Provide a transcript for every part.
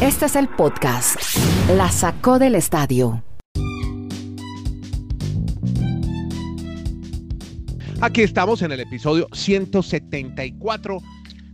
Este es el podcast. La sacó del estadio. Aquí estamos en el episodio 174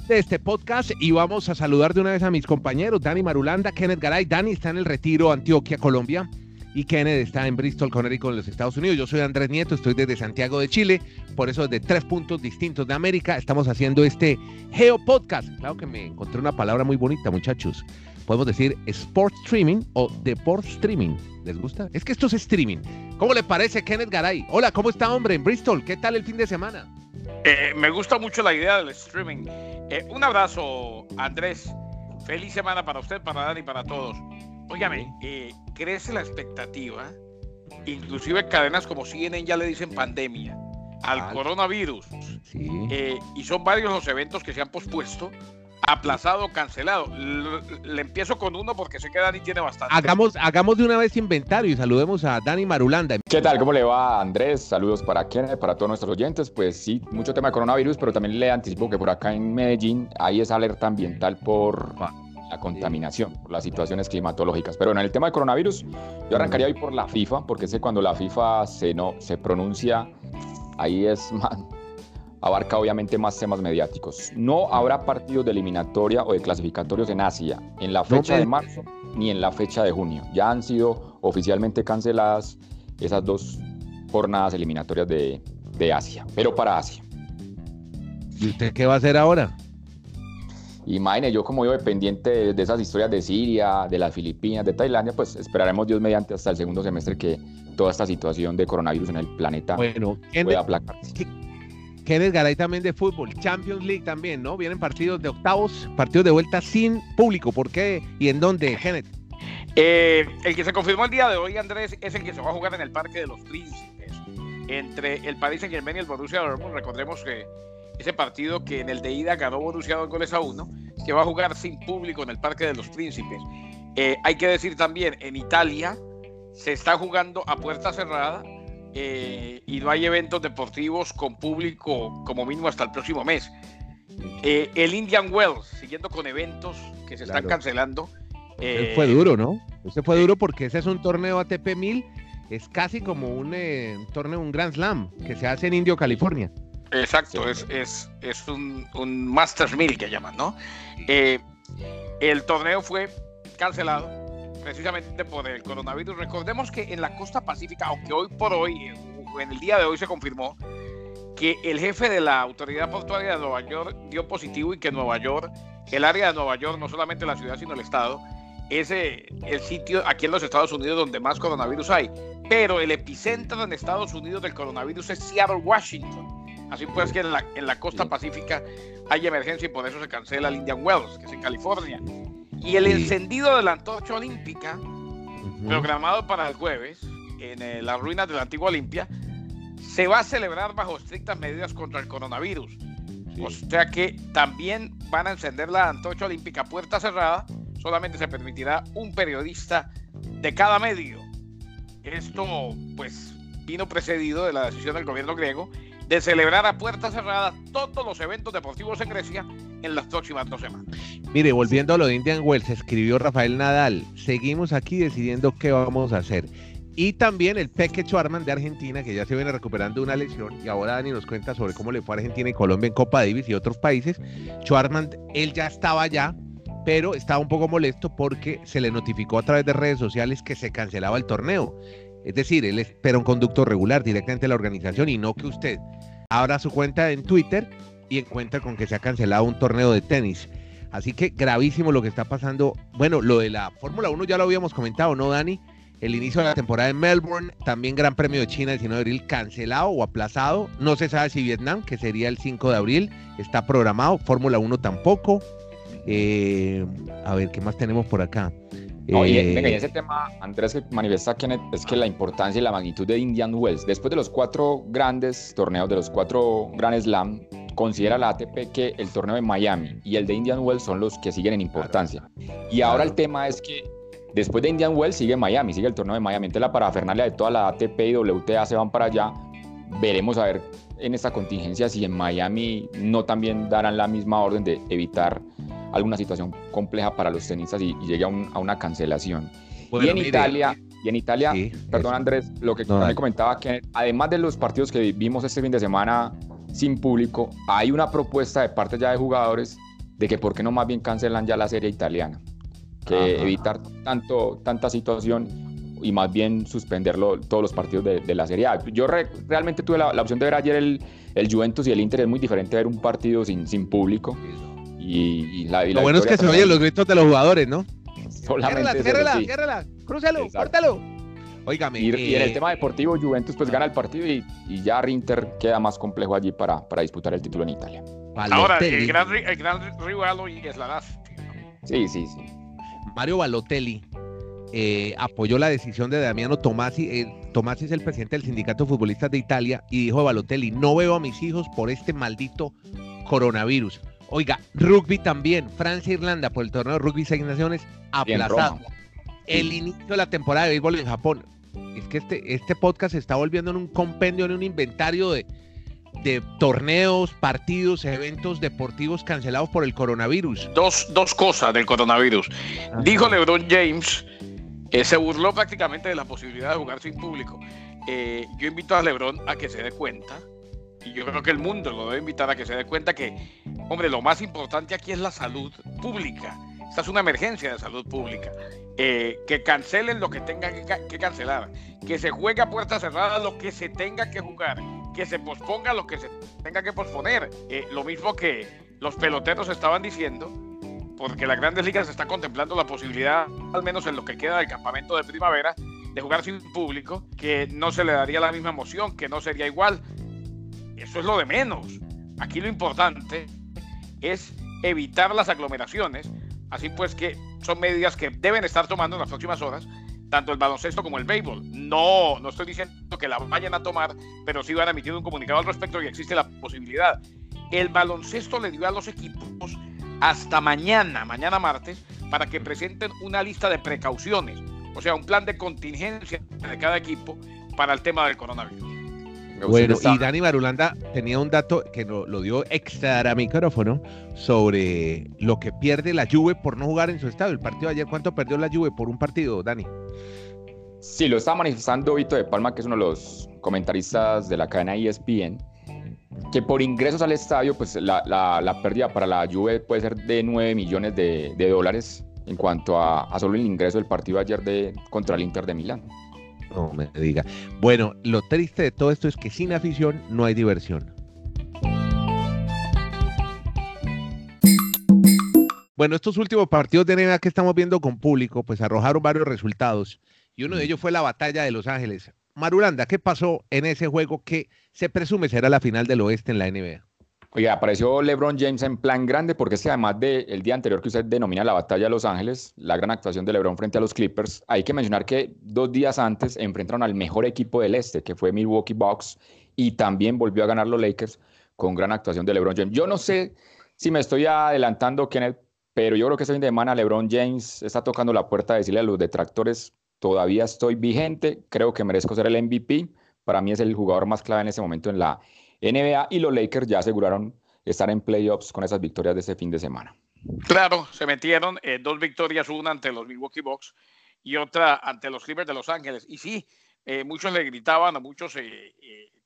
de este podcast y vamos a saludar de una vez a mis compañeros, Dani Marulanda, Kenneth Garay. Dani está en el retiro Antioquia, Colombia y Kenneth está en Bristol, Connecticut, en los Estados Unidos. Yo soy Andrés Nieto, estoy desde Santiago de Chile, por eso desde tres puntos distintos de América estamos haciendo este Geo Podcast. Claro que me encontré una palabra muy bonita, muchachos. Podemos decir sport streaming o deport streaming. ¿Les gusta? Es que esto es streaming. ¿Cómo le parece, Kenneth Garay? Hola, ¿cómo está, hombre, en Bristol? ¿Qué tal el fin de semana? Eh, me gusta mucho la idea del streaming. Eh, un abrazo, Andrés. Feliz semana para usted, para Dani, para todos. Óigame, eh, crece la expectativa, inclusive cadenas como CNN ya le dicen pandemia, al Ah. coronavirus, Sí. eh, y son varios los eventos que se han pospuesto, aplazado, cancelado. Le empiezo con uno porque sé que Dani tiene bastante. Hagamos, hagamos de una vez inventario y saludemos a Dani Marulanda. ¿Qué tal? ¿Cómo le va Andrés? Saludos para Kenneth, para todos nuestros oyentes. Pues sí, mucho tema de coronavirus, pero también le anticipo que por acá en Medellín hay esa alerta ambiental por la contaminación, por las situaciones climatológicas. Pero en el tema de coronavirus, yo arrancaría hoy por la FIFA, porque sé cuando la FIFA se, no, se pronuncia, ahí es más, abarca obviamente más temas mediáticos. No habrá partidos de eliminatoria o de clasificatorios en Asia en la fecha de marzo ni en la fecha de junio. Ya han sido oficialmente canceladas esas dos jornadas eliminatorias de, de Asia, pero para Asia. ¿Y usted qué va a hacer ahora? Imagine, yo como yo dependiente de, de esas historias de Siria, de las Filipinas, de Tailandia, pues esperaremos Dios mediante hasta el segundo semestre que toda esta situación de coronavirus en el planeta Bueno, pueda Kenneth, aplacarse. Kenneth Garay también de fútbol, Champions League también, ¿no? Vienen partidos de octavos, partidos de vuelta sin público. ¿Por qué y en dónde, Kenneth? Eh, el que se confirmó el día de hoy, Andrés, es el que se va a jugar en el Parque de los Príncipes, entre el Paris Saint Germain y el Borussia Dortmund. Recordemos que ese partido que en el de ida ganó Borussia dos goles a uno, que va a jugar sin público en el Parque de los Príncipes. Eh, hay que decir también, en Italia se está jugando a puerta cerrada eh, y no hay eventos deportivos con público como mínimo hasta el próximo mes. Eh, el Indian Wells, siguiendo con eventos que se están Claro. cancelando. Ese eh, fue duro, ¿no? Ese fue duro porque ese es un torneo ATP 1000, es casi como un eh, torneo, un Grand Slam que se hace en Indio, California. Exacto, Sí. es, es, es un, un Masters 1000 que llaman, ¿no? Eh, el torneo fue cancelado precisamente por el coronavirus. Recordemos que en la costa pacífica, aunque hoy por hoy, en el día de hoy se confirmó que el jefe de la autoridad portuaria de Nueva York dio positivo y que Nueva York, el área de Nueva York, no solamente la ciudad, sino el estado, es eh, el sitio aquí en los Estados Unidos donde más coronavirus hay. Pero el epicentro en Estados Unidos del coronavirus es Seattle, Washington. Así pues que en la, en la costa pacífica hay emergencia y por eso se cancela el Indian Wells, que es en California. Y el encendido de la antorcha olímpica, programado para el jueves, en eh, las ruinas de la antigua Olimpia, se va a celebrar bajo estrictas medidas contra el coronavirus. Sí. O sea que también van a encender la antorcha olímpica puerta cerrada, solamente se permitirá un periodista de cada medio. Esto pues vino precedido de la decisión del gobierno griego de celebrar a puerta cerrada todos los eventos deportivos en Grecia en las próximas dos semanas. Mire, volviendo a lo de Indian Wells, escribió Rafael Nadal, seguimos aquí decidiendo qué vamos a hacer. Y también el Peque Schwarman de Argentina, que ya se viene recuperando una lesión, y ahora Dani nos cuenta sobre cómo le fue a Argentina y Colombia en Copa Davis y otros países. Schwarman, él ya estaba allá, pero estaba un poco molesto porque se le notificó a través de redes sociales que se cancelaba el torneo. Es decir, él espera un conducto regular directamente de la organización y no que usted abra su cuenta en Twitter y encuentra con que se ha cancelado un torneo de tenis. Así que gravísimo lo que está pasando. Bueno, lo de la Fórmula 1 ya lo habíamos comentado, ¿no, Dani? El inicio de la temporada en Melbourne, también Gran Premio de China el 19 de abril cancelado o aplazado. No se sabe si Vietnam, que sería el 5 de abril, está programado. Fórmula 1 tampoco. Eh, a ver, ¿qué más tenemos por acá? No, y, Eh, venga, y ese tema, Andrés, que manifiesta Kenneth, es que la importancia y la magnitud de Indian Wells, después de los cuatro grandes torneos, de los cuatro Grand Slam, considera la ATP que el torneo de Miami y el de Indian Wells son los que siguen en importancia. Y ahora Claro. el tema es que después de Indian Wells sigue Miami, sigue el torneo de Miami. Entonces la parafernalia de toda la ATP y WTA se van para allá. Veremos a ver en esta contingencia si en Miami no también darán la misma orden de evitar alguna situación compleja para los tenistas y, llegue a, una cancelación. y en Italia, y en Italia, perdón eso. Andrés, lo que me comentaba que además de los partidos que vimos este fin de semana sin público, hay una propuesta de parte ya de jugadores de que por qué no más bien cancelan ya la serie italiana, que evitar tanto, tanta situación y más bien suspenderlo todos los partidos de, la Serie A. Yo realmente tuve la, opción de ver ayer el, el, Juventus y el Inter, es muy diferente ver un partido sin, sin público. Y, la, Lo bueno es que se oyen los gritos de los jugadores, ¿no? Solamente ciérrala, ciérrala, crúcalo, córtalo. Óigame. Y, y, en el tema deportivo, Juventus pues gana el partido y, y ya Inter queda más complejo allí para, para disputar el título en Italia. Ahora, el gran, el gran rival hoy es la Lazio. Sí, sí, sí. Mario Balotelli eh, apoyó la decisión de Damiano Tomasi. Eh, Tomasi es el presidente del Sindicato de Futbolistas de Italia y dijo a Balotelli, no veo a mis hijos por este maldito coronavirus. Oiga, rugby también, Francia-Irlanda por el torneo de rugby seis naciones aplazado. El inicio de la temporada de béisbol en Japón. Es que este, este podcast se está volviendo en un compendio, en un inventario de, de torneos, partidos, eventos deportivos cancelados por el coronavirus. Dos, dos cosas del coronavirus. Dijo LeBron James, que se burló prácticamente de la posibilidad de jugar sin público. Eh, yo invito a LeBron a que se dé cuenta, y yo creo que el mundo lo debe invitar a que se dé cuenta que, hombre, lo más importante aquí es la salud pública. Esta es una emergencia de salud pública. Eh, que cancelen lo que tengan que, cancelar, que se juegue a puerta cerrada lo que se tenga que jugar, que se posponga lo que se tenga que posponer. Eh, lo mismo que los peloteros estaban diciendo, porque las grandes ligas está contemplando la posibilidad, al menos en lo que queda del campamento de primavera, de jugar sin público, que no se le daría la misma emoción, que no sería igual. Eso es lo de menos. Aquí lo importante es evitar las aglomeraciones, así pues que son medidas que deben estar tomando en las próximas horas, tanto el baloncesto como el béisbol. No, no estoy diciendo que la vayan a tomar, pero sí van a emitir un comunicado al respecto y existe la posibilidad. El baloncesto le dio a los equipos hasta mañana, mañana martes, para que presenten una lista de precauciones, o sea, un plan de contingencia de cada equipo para el tema del coronavirus. Bueno, y Dani Marulanda tenía un dato que lo, lo, dio extra micrófono sobre lo que pierde la Juve por no jugar en su estado. El partido de ayer, ¿cuánto perdió la Juve por un partido, Dani? Sí, lo está manifestando Vito de Palma, que es uno de los comentaristas de la cadena ESPN, que por ingresos al estadio, pues la, la, pérdida para la Juve puede ser de 9 millones de, de dólares en cuanto a, a, solo el ingreso del partido ayer de, contra el Inter de Milán. No me diga. Bueno, lo triste de todo esto es que sin afición no hay diversión. Bueno, estos últimos partidos de NBA que estamos viendo con público, pues arrojaron varios resultados. Y uno de ellos fue la batalla de Los Ángeles. Marulanda, ¿qué pasó en ese juego que se presume será la final del oeste en la NBA? Oye, apareció LeBron James en plan grande porque es que además del día anterior que usted denomina la batalla de Los Ángeles, la gran actuación de LeBron frente a los Clippers, hay que mencionar que dos días antes enfrentaron al mejor equipo del este, que fue Milwaukee Bucks, y también volvió a ganar los Lakers con gran actuación de LeBron James. Yo no sé si me estoy adelantando, Kenneth, pero yo creo que este fin de semana LeBron James está tocando la puerta de decirle a los detractores, todavía estoy vigente, creo que merezco ser el MVP. Para mí es el jugador más clave en ese momento en la NBA y los Lakers ya aseguraron estar en playoffs con esas victorias de ese fin de semana. Claro, se metieron eh, dos victorias, una ante los Milwaukee Bucks y otra ante los Clippers de Los Ángeles. Y sí, eh, muchos le gritaban, a muchos eh,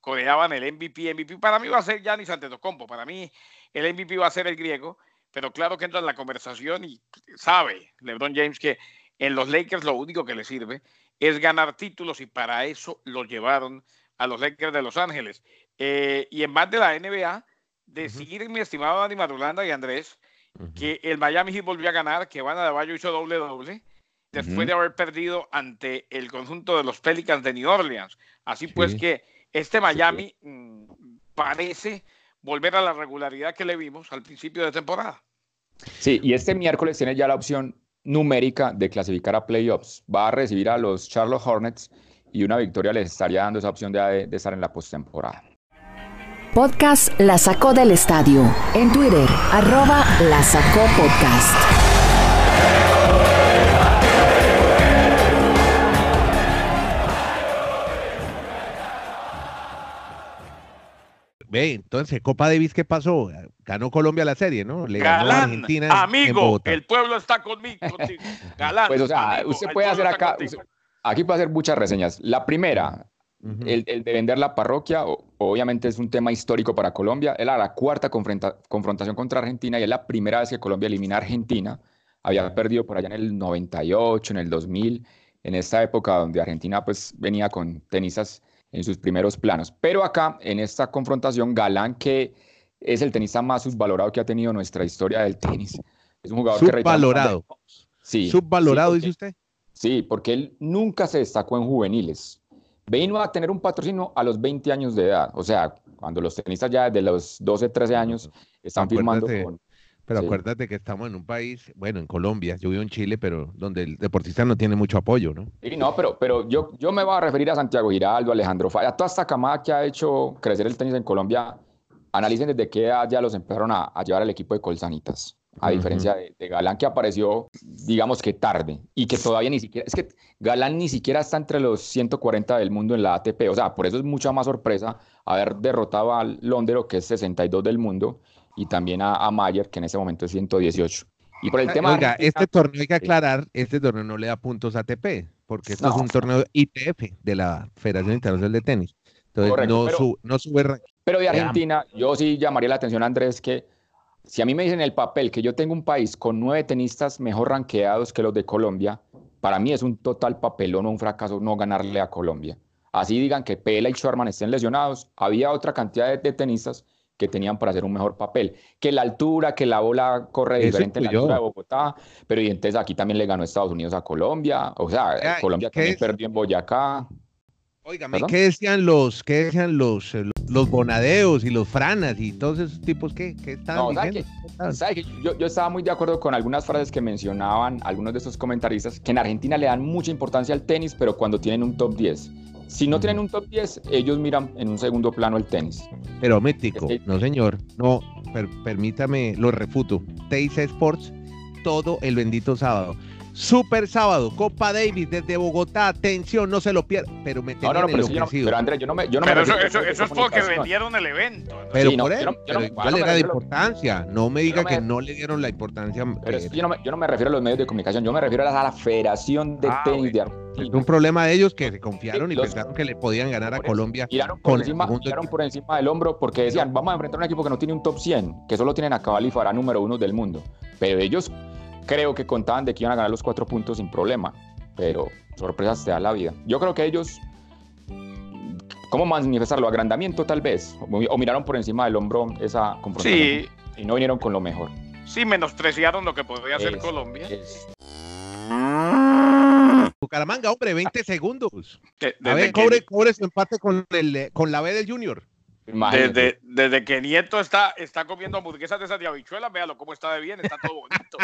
coreaban el MVP, MVP. Para mí va a ser Giannis Antetokounmpo, para mí el MVP va a ser el griego, pero claro que entra en la conversación y sabe LeBron James que en los Lakers lo único que le sirve es ganar títulos y para eso lo llevaron a los Lakers de Los Ángeles. Eh, y en más de la NBA, decir, mi estimado Dani Marulanda y Andrés, que el Miami Heat volvió a ganar, que Van Adebayo hizo doble doble, después de haber perdido ante el conjunto de los Pelicans de New Orleans. Así pues que este Miami mm, parece volver a la regularidad que le vimos al principio de temporada. Sí, y este miércoles tiene ya la opción numérica de clasificar a playoffs. Va a recibir a los Charlotte Hornets y una victoria les estaría dando esa opción de, de estar en la postemporada. Podcast La Sacó del Estadio. En Twitter, arroba La Sacó Podcast. ve, entonces, Copa Davis, ¿qué pasó? Ganó Colombia la serie, ¿no? Le ganó a Argentina. Amigo, el pueblo está conmigo. Galán. Pues, o sea, usted puede hacer acá, aquí puede hacer muchas reseñas. La primera, el, de vender la parroquia, obviamente es un tema histórico para Colombia. Era la cuarta confrontación contra Argentina y es la primera vez que Colombia elimina a Argentina. Había perdido por allá en el 98, en el 2000, en esta época donde Argentina pues venía con tenistas en sus primeros planos. Pero acá, en esta confrontación, Galán, que es el tenista más subvalorado que ha tenido nuestra historia del tenis. Es un jugador subvalorado. Sí. Subvalorado, dice usted. Sí, porque él nunca se destacó en juveniles vino a tener un patrocinio a los 20 años de edad. O sea, cuando los tenistas ya de los 12, 13 años están firmando Pero acuérdate que estamos en un país, bueno, en Colombia, yo vivo en Chile, pero donde el deportista no tiene mucho apoyo, ¿no? Sí, no, pero, pero yo, yo me voy a referir a Santiago Giraldo, Alejandro Falla, toda esta camada que ha hecho crecer el tenis en Colombia. Analicen desde qué edad ya los empezaron a, a llevar al equipo de Colsanitas a diferencia de, Galán que apareció, digamos que tarde, y que todavía ni siquiera, es que Galán ni siquiera está entre los 140 del mundo en la ATP, o sea, por eso es mucha más sorpresa haber derrotado a Londero, que es 62 del mundo, y también a, Mayer, que en ese momento es 118. Y por el tema... Oiga, este torneo hay que aclarar, este torneo no le da puntos a ATP, porque esto es un torneo ITF de la Federación Internacional de Tenis. Entonces no, no sube... Pero de Argentina, yo sí llamaría la atención, Andrés, que si a mí me dicen el papel que yo tengo un país con nueve tenistas mejor ranqueados que los de Colombia, para mí es un total papelón o un fracaso no ganarle a Colombia. Así digan que Pela y Schwarman estén lesionados, había otra cantidad de, tenistas que tenían para hacer un mejor papel. Que la altura, que la bola corre diferente en la altura de Bogotá, pero y entonces aquí también le ganó Estados Unidos a Colombia, o sea, Colombia también perdió en Boyacá. Óigame, ¿qué decían los, qué decían los, eh, los bonadeos y los franas y todos esos tipos que, que estaban diciendo? Yo, yo, estaba muy de acuerdo con algunas frases que mencionaban algunos de esos comentaristas, que en Argentina le dan mucha importancia al tenis, pero cuando tienen un top 10. Si no tienen un top 10, ellos miran en un segundo plano el tenis. Pero mítico, no señor, no, permítame, lo refuto. Teis Sports todo el bendito sábado. Super sábado, Copa Davis desde Bogotá, atención, no se lo pierda. Pero me no, no, pero, pero Andrés, yo no me. Yo no pero eso, eso, es porque vendieron el evento. Pero por él, pero igual le da importancia. No me diga que no le dieron la importancia. Pero eh, yo, no me, yo no me refiero a los medios de comunicación, yo me refiero a la Federación de ah, Tenis de Argentina. Es un problema de ellos que se confiaron y, pensaron que le podían ganar a Colombia. Tiraron por, encima, tiraron por encima del hombro porque decían, vamos a enfrentar a un equipo que no tiene un top 100, que solo tienen a Cabal y Farah número uno del mundo. Pero ellos creo que contaban de que iban a ganar los cuatro puntos sin problema, pero sorpresas te da la vida. Yo creo que ellos, ¿cómo manifestarlo? Agrandamiento tal vez, o miraron por encima del hombro esa confrontación y no vinieron con lo mejor. Sí, menospreciaron lo que podría hacer Colombia. Bucaramanga, hombre, 20 segundos. a ver, cobre, cobre su empate con, el, con la B del Junior. Desde, desde, que Nieto está, está comiendo hamburguesas de esas de habichuelas, véalo cómo está de bien, está todo bonito.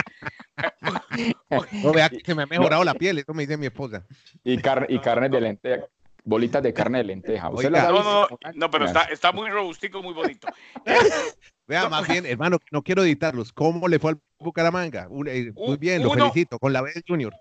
no, vea que me ha mejorado la piel, eso me dice mi esposa. Y, carne y carne de lenteja, bolitas de carne de lenteja. no, no, no, pero está, está muy robustico, muy bonito. Vea, más bien, hermano, no quiero editarlos. ¿Cómo le fue al Bucaramanga? Eh, muy bien, lo felicito, con la B Junior.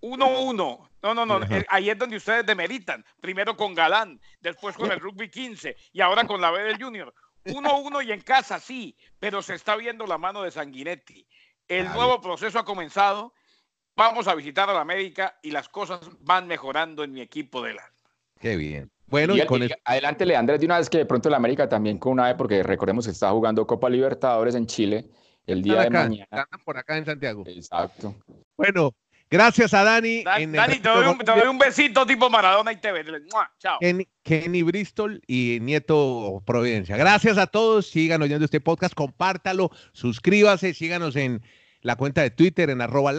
1-1. No, no, no. Ahí es donde ustedes demeritan. Primero con Galán, después con el Rugby 15 y ahora con la B del Junior. 1-1 y en casa, sí, pero se está viendo la mano de Sanguinetti. El nuevo proceso ha comenzado. Vamos a visitar a la América y las cosas van mejorando en mi equipo de la. Qué bien. Bueno, y, con adelante, Leandrés, de una vez que de pronto la América también con una vez, porque recordemos que está jugando Copa Libertadores en Chile el día de mañana. Están por acá en Santiago. Exacto. Bueno, Gracias a Dani. Dani, te doy, un, besito tipo Maradona y TV. Chao. Kenny, Bristol y Nieto Providencia. Gracias a todos. Sigan oyendo este podcast. Compártalo. Suscríbase. Síganos en la cuenta de Twitter en arroba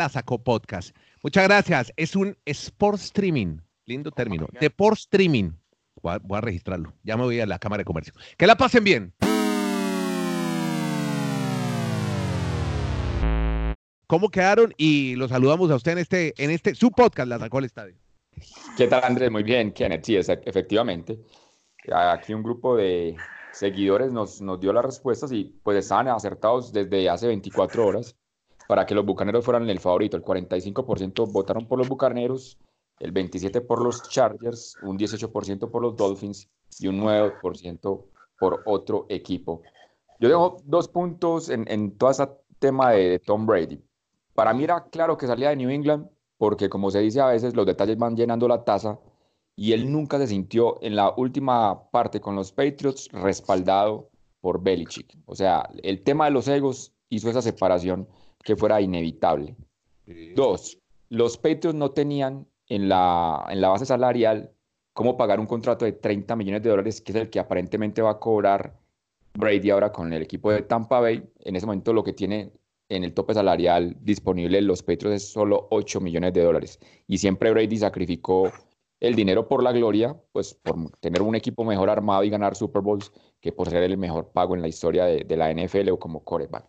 Podcast. Muchas gracias. Es un sport streaming. Lindo término. Deport streaming. voy a registrarlo. Ya me voy a la Cámara de Comercio. Que la pasen bien. Cómo quedaron y los saludamos a usted en este, en este, su podcast, La Sacó al Estadio. ¿Qué tal, Andrés? Muy bien, Kenneth. Sí, efectivamente. Aquí un grupo de seguidores nos, nos dio las respuestas y pues estaban acertados desde hace 24 horas para que los bucaneros fueran el favorito. El 45% votaron por los bucaneros, el 27% por los Chargers, un 18% por los Dolphins y un 9% por otro equipo. Yo tengo dos puntos en, en todo ese tema de Tom Brady. Para mí era claro que salía de New England porque como se dice a veces, los detalles van llenando la taza y él nunca se sintió en la última parte con los Patriots respaldado por Belichick. O sea, el tema de los egos hizo esa separación que fuera inevitable. Dos, los Patriots no tenían en la, en la base salarial cómo pagar un contrato de 30 millones de dólares, que es el que aparentemente va a cobrar Brady ahora con el equipo de Tampa Bay. En ese momento lo que tiene en el tope salarial disponible los Patriots es solo 8 millones de dólares. Y siempre Brady sacrificó el dinero por la gloria, pues por tener un equipo mejor armado y ganar Super Bowls, que por ser el mejor pago en la historia de, la NFL o como coreback.